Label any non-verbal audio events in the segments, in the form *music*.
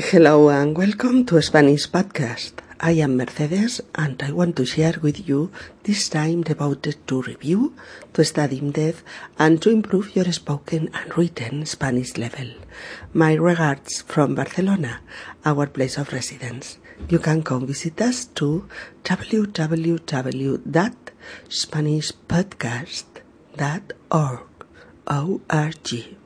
Hello and welcome to Spanish Podcast. I am Mercedes and I want to share with you this time devoted to review, to study in depth and to improve your spoken and written Spanish level. My regards from Barcelona, our place of residence. You can come visit us to www.spanishpodcast.org. O-R-G.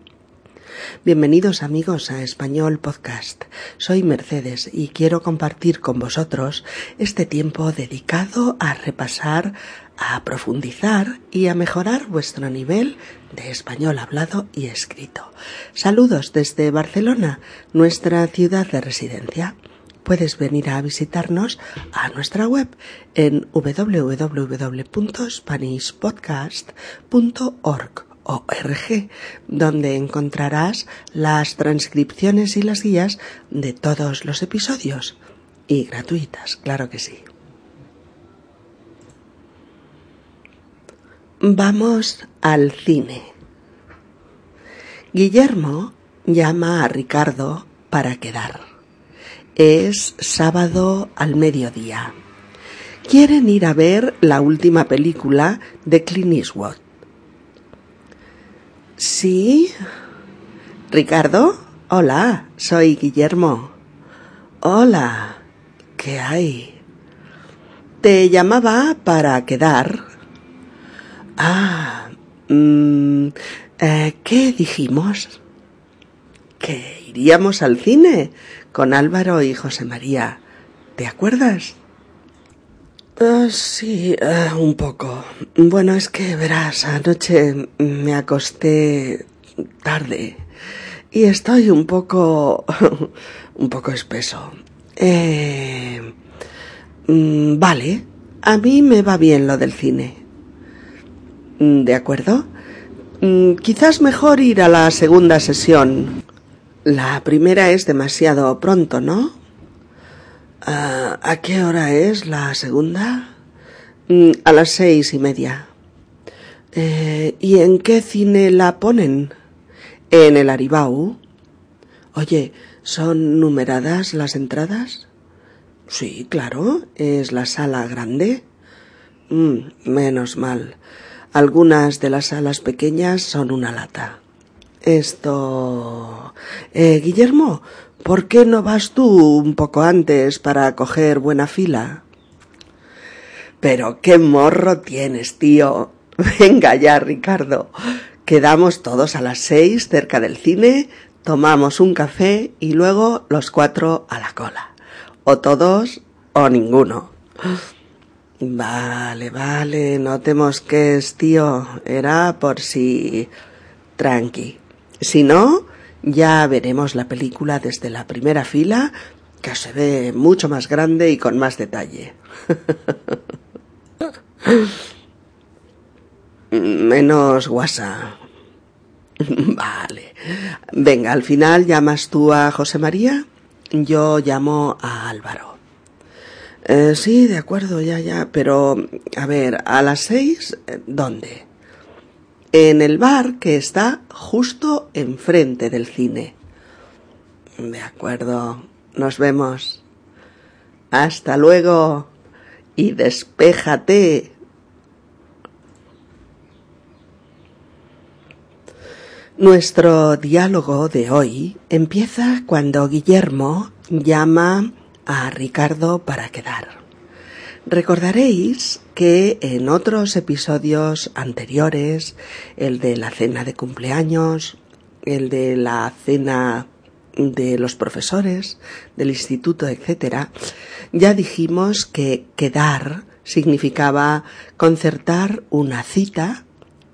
Bienvenidos amigos a Español Podcast. Soy Mercedes y quiero compartir con vosotros este tiempo dedicado a repasar, a profundizar y a mejorar vuestro nivel de español hablado y escrito. Saludos desde Barcelona, nuestra ciudad de residencia. Puedes venir a visitarnos a nuestra web en www.spanishpodcast.org org, donde encontrarás las transcripciones y las guías de todos los episodios. Y gratuitas, claro que sí. Vamos al cine. Guillermo llama a Ricardo para quedar. Es sábado al mediodía. Quieren ir a ver la última película de Clint Eastwood. Sí. Ricardo, hola, soy Guillermo. Hola, ¿qué hay? Te llamaba para quedar. Ah, mm, eh, ¿qué dijimos? Que iríamos al cine con Álvaro y José María. ¿Te acuerdas? Ah, sí, ah, un poco. Bueno, es que verás, anoche me acosté tarde y estoy un poco, *laughs* un poco espeso. Eh, mm, vale, a mí me va bien lo del cine. Mm, ¿De acuerdo? Mm, quizás mejor ir a la segunda sesión. La primera es demasiado pronto, ¿no? Ah, ¿A qué hora es la segunda? Mm, a las seis y media. Eh, ¿Y en qué cine la ponen? En el Aribau. Oye, ¿son numeradas las entradas? Sí, claro, es la sala grande. Mm, menos mal. Algunas de las salas pequeñas son una lata. Esto. Eh, Guillermo, ¿Por qué no vas tú un poco antes para coger buena fila? Pero qué morro tienes, tío. *laughs* Venga ya, Ricardo. Quedamos todos a las seis cerca del cine, tomamos un café y luego los cuatro a la cola. O todos o ninguno. Vale, vale, no te mosques, tío. Era por si... Tranqui. Si no, ya veremos la película desde la primera fila, que se ve mucho más grande y con más detalle. *laughs* Menos guasa. *laughs* vale. Venga, al final llamas tú a José María, yo llamo a Álvaro. Eh, sí, de acuerdo, ya, ya, pero a ver, a las seis, ¿dónde? En el bar que está justo enfrente del cine. De acuerdo, nos vemos. Hasta luego y despéjate. Nuestro diálogo de hoy empieza cuando Guillermo llama a Ricardo para quedar. Recordaréis que en otros episodios anteriores, el de la cena de cumpleaños, el de la cena de los profesores, del instituto, etc., ya dijimos que quedar significaba concertar una cita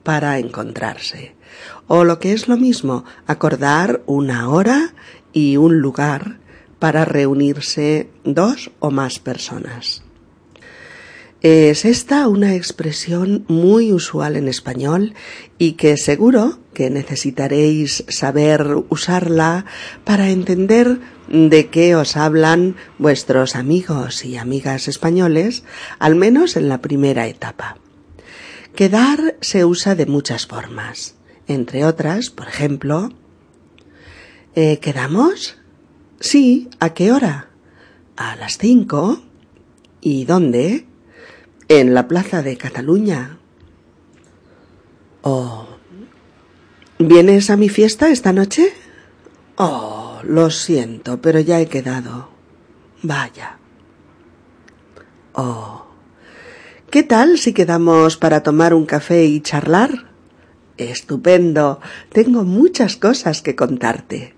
para encontrarse. O lo que es lo mismo, acordar una hora y un lugar para reunirse dos o más personas. Es esta una expresión muy usual en español y que seguro que necesitaréis saber usarla para entender de qué os hablan vuestros amigos y amigas españoles, al menos en la primera etapa. Quedar se usa de muchas formas, entre otras, por ejemplo, eh, ¿quedamos? Sí, ¿a qué hora? A las cinco. ¿Y dónde? En la plaza de Cataluña. Oh. ¿Vienes a mi fiesta esta noche? Oh, lo siento, pero ya he quedado. Vaya. Oh. ¿Qué tal si quedamos para tomar un café y charlar? Estupendo. Tengo muchas cosas que contarte.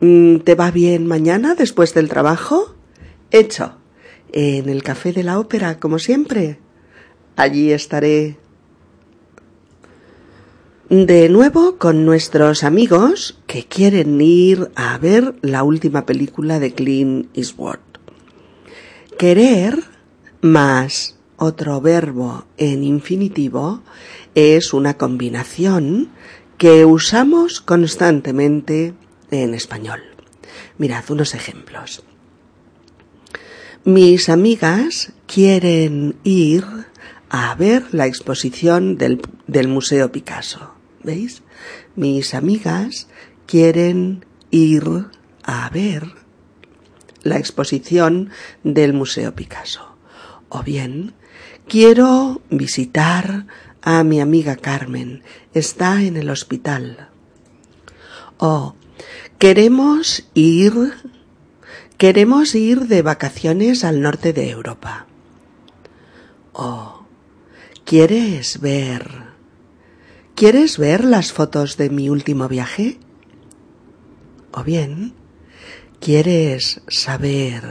Mm, ¿Te va bien mañana después del trabajo? Hecho. En el café de la ópera, como siempre. Allí estaré. De nuevo con nuestros amigos que quieren ir a ver la última película de Clint Eastwood. Querer más otro verbo en infinitivo es una combinación que usamos constantemente en español. Mirad unos ejemplos. Mis amigas quieren ir a ver la exposición del, del Museo Picasso. ¿Veis? Mis amigas quieren ir a ver la exposición del Museo Picasso. O bien, quiero visitar a mi amiga Carmen. Está en el hospital. O queremos ir queremos ir de vacaciones al norte de Europa. O ¿quieres ver ¿Quieres ver las fotos de mi último viaje? O bien, ¿quieres saber?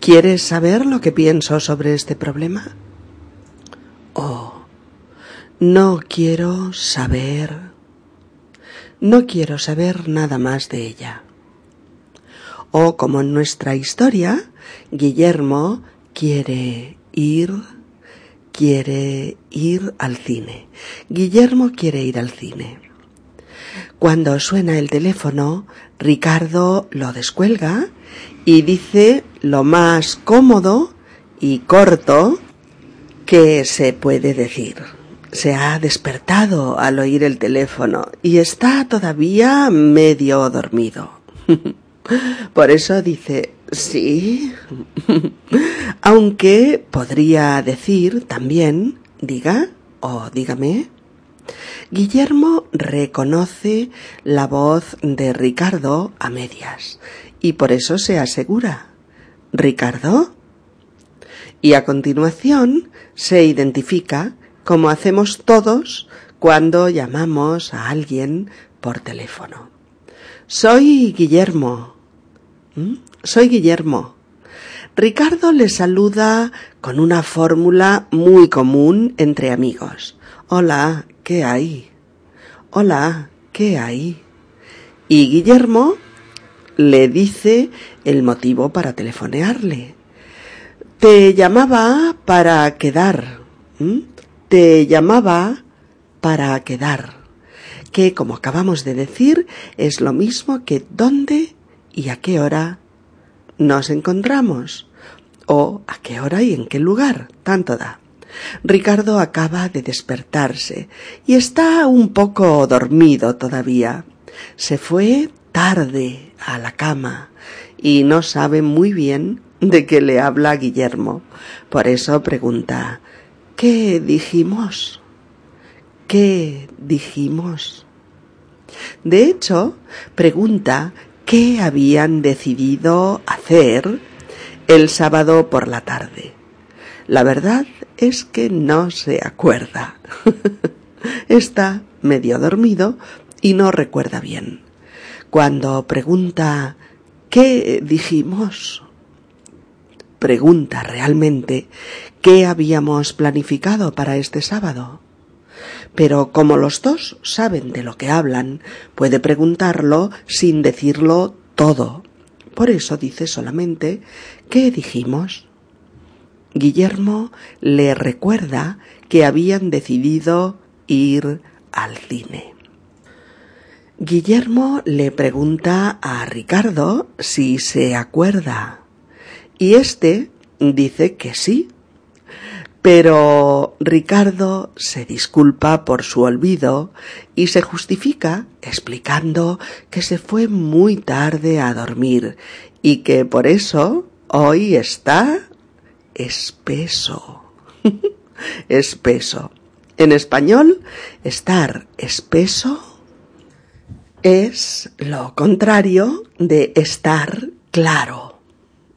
¿Quieres saber lo que pienso sobre este problema? O no quiero saber. No quiero saber nada más de ella. O como en nuestra historia, Guillermo quiere ir quiere ir al cine. Guillermo quiere ir al cine. Cuando suena el teléfono, Ricardo lo descuelga y dice lo más cómodo y corto que se puede decir. Se ha despertado al oír el teléfono y está todavía medio dormido. *laughs* Por eso dice Sí. *laughs* Aunque podría decir también, diga o dígame. Guillermo reconoce la voz de Ricardo a medias y por eso se asegura. ¿Ricardo? Y a continuación se identifica como hacemos todos cuando llamamos a alguien por teléfono. Soy Guillermo. Soy Guillermo. Ricardo le saluda con una fórmula muy común entre amigos. Hola, ¿qué hay? Hola, ¿qué hay? Y Guillermo le dice el motivo para telefonearle. Te llamaba para quedar. Te llamaba para quedar. Que, como acabamos de decir, es lo mismo que dónde y a qué hora nos encontramos o a qué hora y en qué lugar, tanto da. Ricardo acaba de despertarse y está un poco dormido todavía. Se fue tarde a la cama y no sabe muy bien de qué le habla Guillermo. Por eso pregunta ¿Qué dijimos? ¿Qué dijimos? De hecho, pregunta qué habían decidido hacer el sábado por la tarde. La verdad es que no se acuerda. *laughs* Está medio dormido y no recuerda bien. Cuando pregunta ¿qué dijimos? Pregunta realmente ¿qué habíamos planificado para este sábado? Pero como los dos saben de lo que hablan, puede preguntarlo sin decirlo todo. Por eso dice solamente ¿qué dijimos? Guillermo le recuerda que habían decidido ir al cine. Guillermo le pregunta a Ricardo si se acuerda y éste dice que sí, Pero Ricardo se disculpa por su olvido y se justifica explicando que se fue muy tarde a dormir y que por eso hoy está espeso. *laughs* espeso. En español, estar espeso es lo contrario de estar claro.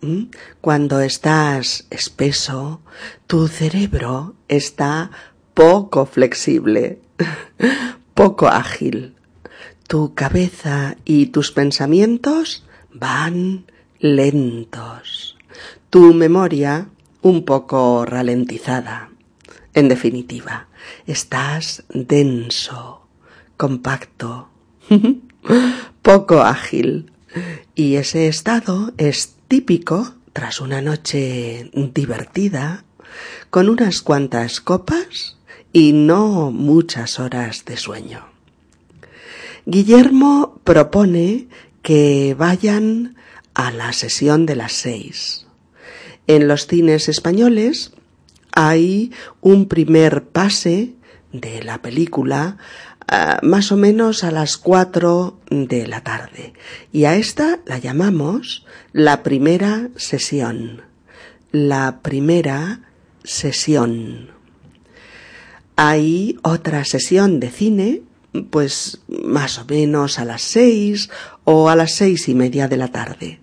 ¿Mm? Cuando estás espeso, tu cerebro está poco flexible, *laughs* poco ágil. Tu cabeza y tus pensamientos van lentos. Tu memoria un poco ralentizada. En definitiva, estás denso, compacto, *laughs* poco ágil. Y ese estado es típico tras una noche divertida, con unas cuantas copas y no muchas horas de sueño. Guillermo propone que vayan a la sesión de las seis. En los cines españoles hay un primer pase de la película ah, más o menos a las cuatro de la tarde y a esta la llamamos la primera sesión. La primera sesión. Hay otra sesión de cine, pues más o menos a las seis o a las seis y media de la tarde.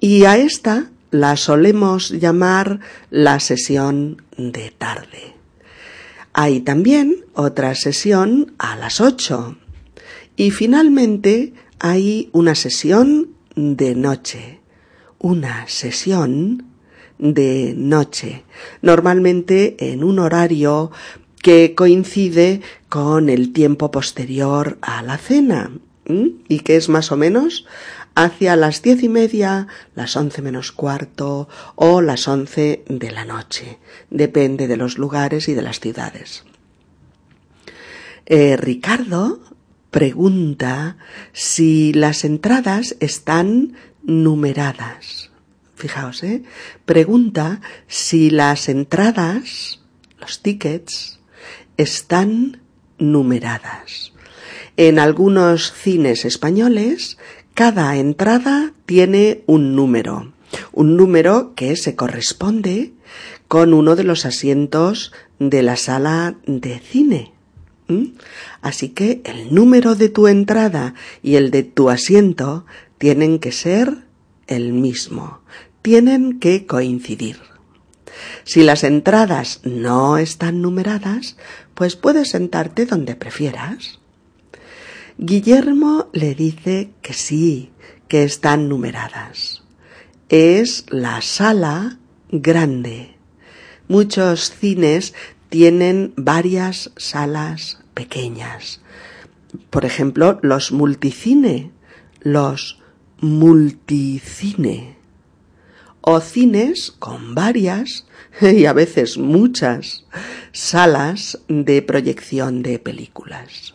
Y a esta la solemos llamar la sesión de tarde. Hay también otra sesión a las ocho. Y finalmente hay una sesión de noche. Una sesión de noche. Normalmente en un horario que coincide con el tiempo posterior a la cena y que es más o menos hacia las diez y media, las once menos cuarto o las once de la noche. Depende de los lugares y de las ciudades. Eh, Ricardo pregunta si las entradas están numeradas. Fijaos, ¿eh? Pregunta si las entradas, los tickets, están numeradas. En algunos cines españoles cada entrada tiene un número, un número que se corresponde con uno de los asientos de la sala de cine. Así que el número de tu entrada y el de tu asiento tienen que ser el mismo, tienen que coincidir. Si las entradas no están numeradas, pues puedes sentarte donde prefieras. Guillermo le dice que sí, que están numeradas. Es la sala grande. Muchos cines tienen varias salas pequeñas. Por ejemplo, los multicine, los multicine. O cines con varias y a veces muchas salas de proyección de películas.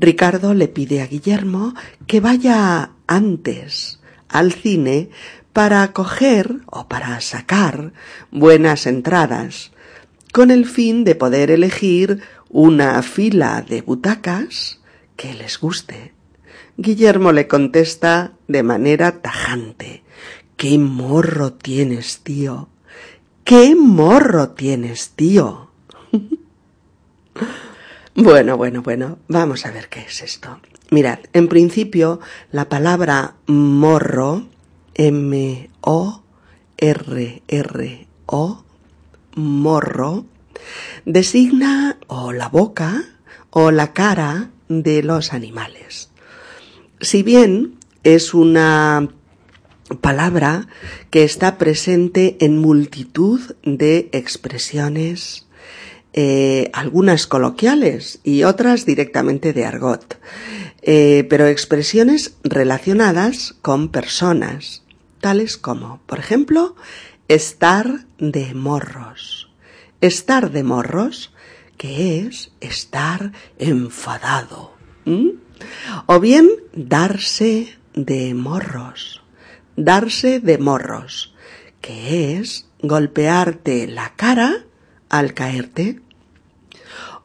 Ricardo le pide a Guillermo que vaya antes al cine para coger o para sacar buenas entradas, con el fin de poder elegir una fila de butacas que les guste. Guillermo le contesta de manera tajante ¡Qué morro tienes, tío! ¡Qué morro tienes, tío! *laughs* Bueno, bueno, bueno, vamos a ver qué es esto. Mirad, en principio la palabra morro, M-O-R-R-O, morro, designa o la boca o la cara de los animales. Si bien es una palabra que está presente en multitud de expresiones eh, algunas coloquiales y otras directamente de argot, eh, pero expresiones relacionadas con personas, tales como, por ejemplo, estar de morros. Estar de morros, que es estar enfadado. O bien darse de morros. Darse de morros, que es golpearte la cara al caerte.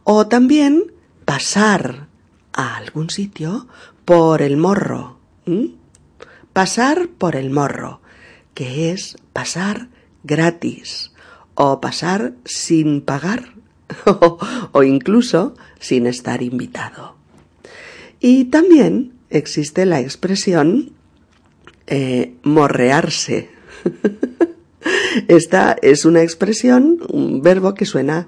O también pasar a algún sitio por el morro. Pasar por el morro, que es pasar gratis o pasar sin pagar *laughs* o incluso sin estar invitado. Y también existe la expresión eh, morrearse. *laughs* Esta es una expresión, un verbo que suena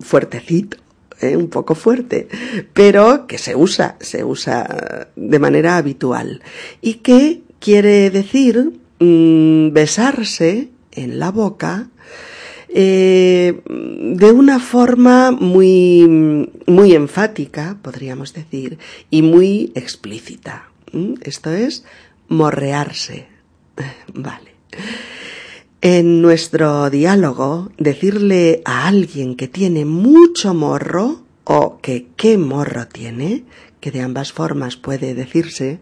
fuertecito, eh, un poco fuerte, pero que se usa, se usa de manera habitual y que quiere decir mm, besarse en la boca eh, de una forma muy, muy enfática, podríamos decir, y muy explícita. Esto es morrearse. *laughs* Vale. En nuestro diálogo, decirle a alguien que tiene mucho morro o que qué morro tiene, que de ambas formas puede decirse,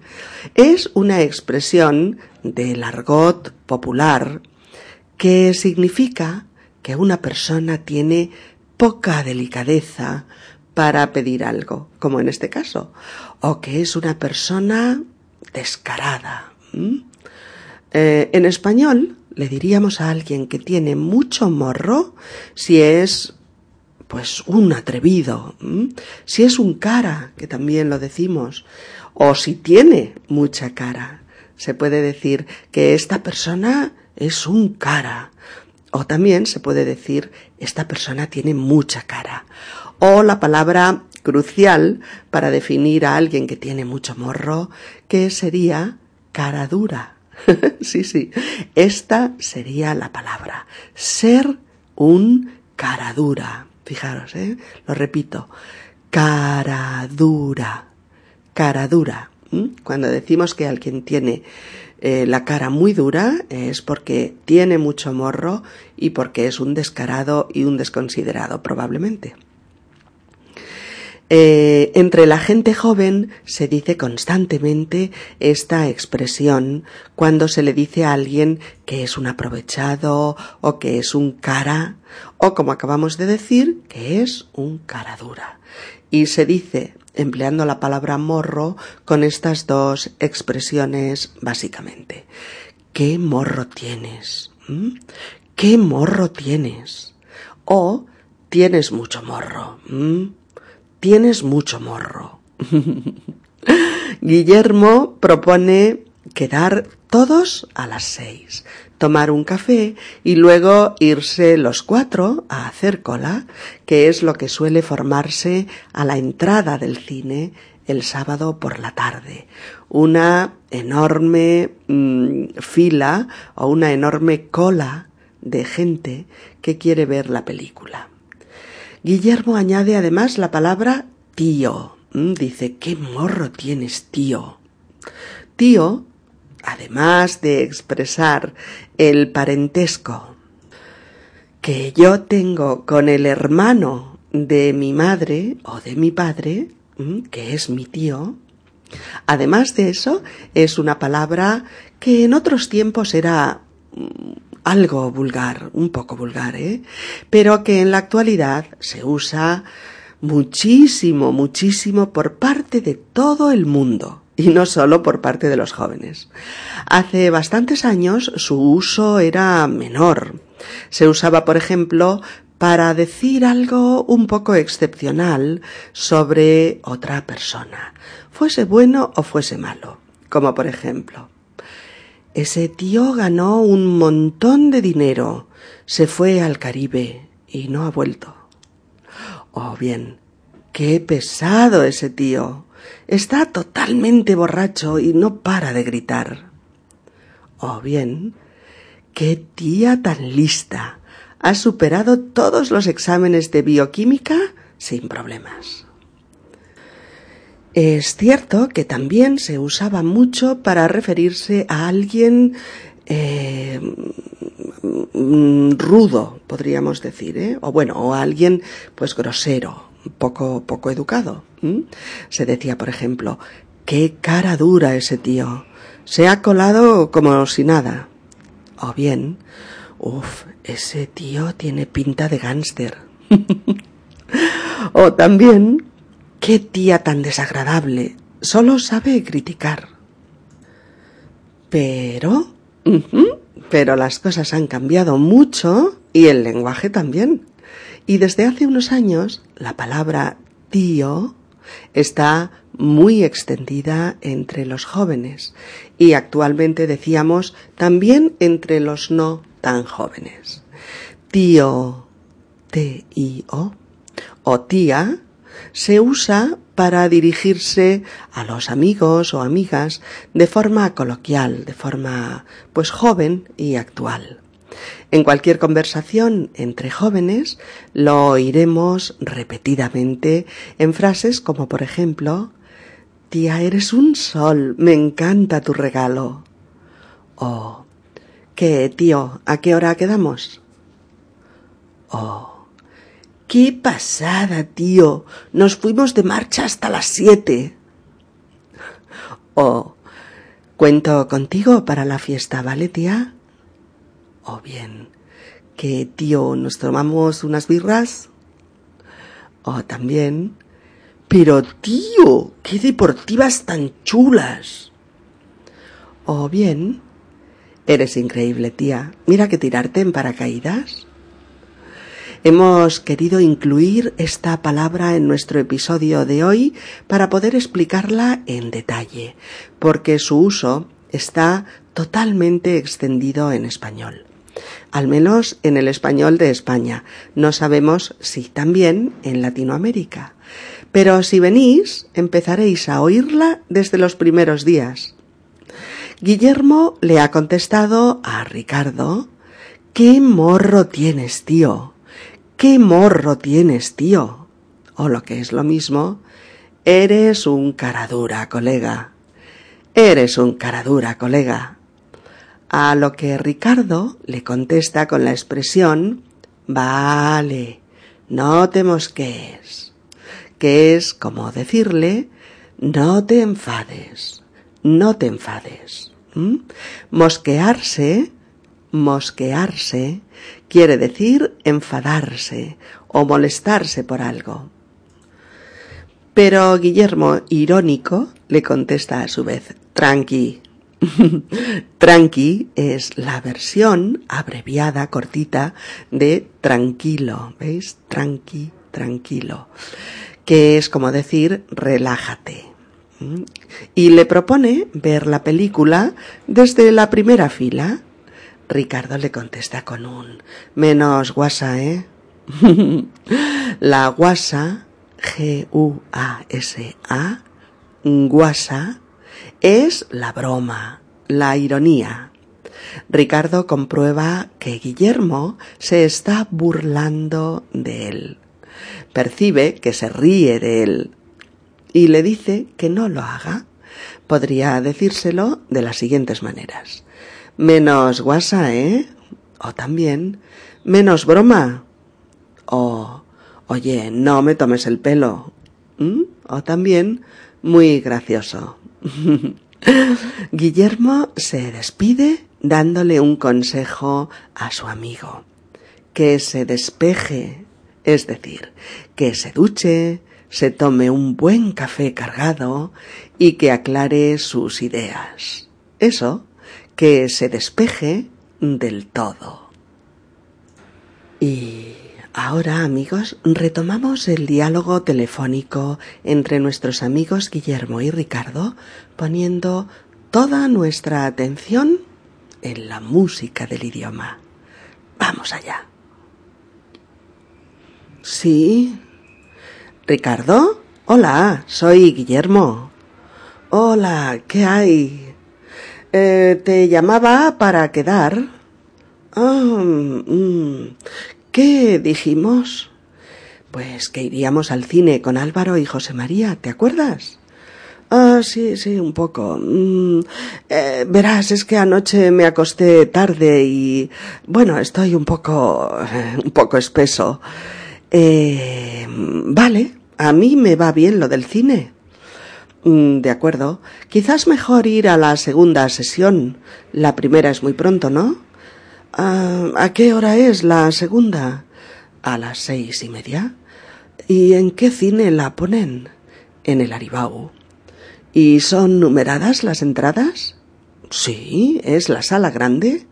es una expresión del argot popular que significa que una persona tiene poca delicadeza para pedir algo, como en este caso, o que es una persona descarada. Eh, en español le diríamos a alguien que tiene mucho morro si es pues un atrevido, si es un cara, que también lo decimos, o si tiene mucha cara. Se puede decir que esta persona es un cara, o también se puede decir, esta persona tiene mucha cara. O la palabra crucial para definir a alguien que tiene mucho morro, que sería cara dura. *laughs* sí, sí, esta sería la palabra. Ser un cara dura. Fijaros, ¿eh? Lo repito. Cara dura. Cara dura. Cuando decimos que alguien tiene eh, la cara muy dura es porque tiene mucho morro y porque es un descarado y un desconsiderado probablemente. Eh, entre la gente joven se dice constantemente esta expresión cuando se le dice a alguien que es un aprovechado o que es un cara o como acabamos de decir que es un cara dura. Y se dice empleando la palabra morro con estas dos expresiones básicamente. ¿Qué morro tienes? ¿Mm? ¿Qué morro tienes? O tienes mucho morro. ¿Mm? Tienes mucho morro. Guillermo propone quedar todos a las seis, tomar un café y luego irse los cuatro a hacer cola, que es lo que suele formarse a la entrada del cine el sábado por la tarde. Una enorme mm, fila o una enorme cola de gente que quiere ver la película. Guillermo añade además la palabra tío. Mm, dice, ¿qué morro tienes, tío? Tío además de expresar el parentesco que yo tengo con el hermano de mi madre o de mi padre, que es mi tío, además de eso, es una palabra que en otros tiempos era mm, algo vulgar, un poco vulgar, ¿eh? pero que en la actualidad se usa muchísimo, muchísimo por parte de todo el mundo y no solo por parte de los jóvenes. Hace bastantes años su uso era menor. Se usaba, por ejemplo, para decir algo un poco excepcional sobre otra persona, fuese bueno o fuese malo, como por ejemplo, ese tío ganó un montón de dinero, se fue al Caribe y no ha vuelto. O bien, qué pesado ese tío, Está totalmente borracho y no para de gritar. O bien, qué tía tan lista. Ha superado todos los exámenes de bioquímica sin problemas. Es cierto que también se usaba mucho para referirse a alguien eh, rudo, podríamos decir, ¿eh? o bueno, o a alguien pues grosero, poco, poco educado. Se decía, por ejemplo, qué cara dura ese tío. Se ha colado como si nada. O bien, Uf, ese tío tiene pinta de gánster. *laughs* o también, qué tía tan desagradable, solo sabe criticar. Pero, pero las cosas han cambiado mucho y el lenguaje también. Y desde hace unos años la palabra tío está muy extendida entre los jóvenes y actualmente decíamos también entre los no tan jóvenes. Tío, T-I-O, o tía, se usa para dirigirse a los amigos o amigas de forma coloquial, de forma pues joven y actual. En cualquier conversación entre jóvenes lo oiremos repetidamente en frases como por ejemplo Tía, eres un sol, me encanta tu regalo. O ¿Qué, tío? ¿A qué hora quedamos? Oh, qué pasada, tío. Nos fuimos de marcha hasta las siete. Oh, cuento contigo para la fiesta, ¿vale, tía? O bien, que tío, nos tomamos unas birras. O también, pero tío, qué deportivas tan chulas. O bien, eres increíble, tía. Mira que tirarte en paracaídas. Hemos querido incluir esta palabra en nuestro episodio de hoy para poder explicarla en detalle, porque su uso está totalmente extendido en español al menos en el español de España. No sabemos si también en Latinoamérica. Pero si venís, empezaréis a oírla desde los primeros días. Guillermo le ha contestado a Ricardo ¿Qué morro tienes, tío? ¿Qué morro tienes, tío? O lo que es lo mismo, eres un caradura, colega. Eres un caradura, colega. A lo que Ricardo le contesta con la expresión Vale, no te mosquees, que es como decirle no te enfades, no te enfades. Mosquearse, mosquearse, quiere decir enfadarse o molestarse por algo. Pero Guillermo, irónico, le contesta a su vez, tranqui, *laughs* Tranqui es la versión abreviada, cortita, de tranquilo, ¿veis? Tranqui, tranquilo, que es como decir relájate. Y le propone ver la película desde la primera fila. Ricardo le contesta con un menos guasa, ¿eh? *laughs* la guasa, G-U-A-S-A, guasa, es la broma, la ironía. Ricardo comprueba que Guillermo se está burlando de él. Percibe que se ríe de él y le dice que no lo haga. Podría decírselo de las siguientes maneras. Menos guasa, ¿eh? O también, menos broma. O, oye, no me tomes el pelo. ¿Mm? O también, muy gracioso. *laughs* Guillermo se despide dándole un consejo a su amigo. Que se despeje, es decir, que se duche, se tome un buen café cargado y que aclare sus ideas. Eso, que se despeje del todo. Y Ahora, amigos, retomamos el diálogo telefónico entre nuestros amigos Guillermo y Ricardo, poniendo toda nuestra atención en la música del idioma. Vamos allá. Sí. Ricardo, hola, soy Guillermo. Hola, ¿qué hay? Eh, te llamaba para quedar. Ah, mm, ¿Qué dijimos? Pues que iríamos al cine con Álvaro y José María, ¿te acuerdas? Ah, sí, sí, un poco. Mm, eh, verás, es que anoche me acosté tarde y, bueno, estoy un poco, *laughs* un poco espeso. Eh, vale, a mí me va bien lo del cine. Mm, de acuerdo. Quizás mejor ir a la segunda sesión. La primera es muy pronto, ¿no? Ah, ¿A qué hora es la segunda? A las seis y media. ¿Y en qué cine la ponen? En el Aribau. ¿Y son numeradas las entradas? Sí, es la sala grande.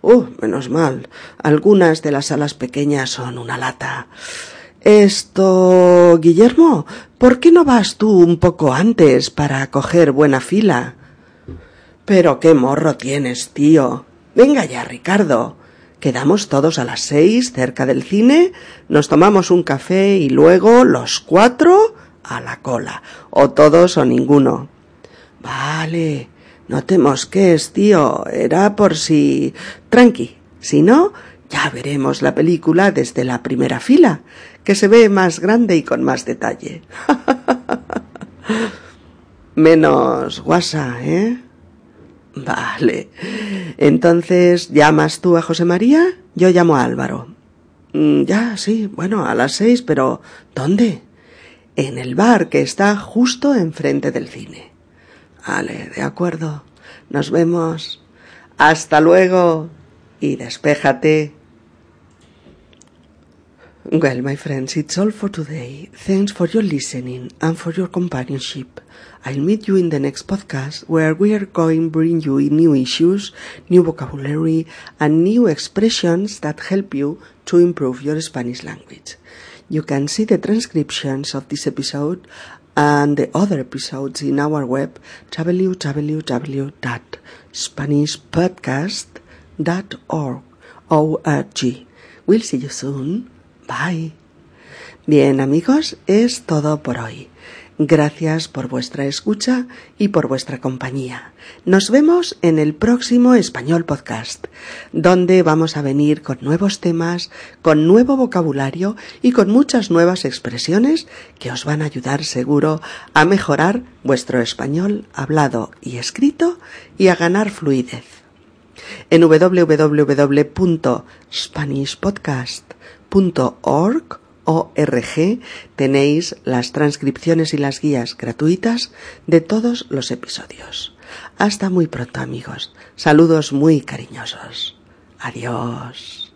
Oh, menos mal. Algunas de las salas pequeñas son una lata. Esto, Guillermo, ¿por qué no vas tú un poco antes para coger buena fila? Pero qué morro tienes, tío. Venga ya, Ricardo. Quedamos todos a las seis cerca del cine, nos tomamos un café y luego los cuatro a la cola, o todos o ninguno. Vale, no te mosques, tío, era por si. Tranqui, si no, ya veremos la película desde la primera fila, que se ve más grande y con más detalle. *laughs* Menos guasa, ¿eh? Vale. Entonces, ¿llamas tú a José María? Yo llamo a Álvaro. Mm, ya, sí, bueno, a las seis, pero ¿dónde? En el bar que está justo enfrente del cine. Vale, de acuerdo. Nos vemos. Hasta luego. Y despéjate. Well, my friends, it's all for today. Thanks for your listening and for your companionship. I'll meet you in the next podcast where we are going to bring you new issues, new vocabulary, and new expressions that help you to improve your Spanish language. You can see the transcriptions of this episode and the other episodes in our web www.spanishpodcast.org. O-R-G. We'll see you soon. Bye. Bien amigos, es todo por hoy. Gracias por vuestra escucha y por vuestra compañía. Nos vemos en el próximo Español Podcast, donde vamos a venir con nuevos temas, con nuevo vocabulario y con muchas nuevas expresiones que os van a ayudar seguro a mejorar vuestro español hablado y escrito y a ganar fluidez. En www.spanishpodcast org tenéis las transcripciones y las guías gratuitas de todos los episodios. Hasta muy pronto amigos. Saludos muy cariñosos. Adiós.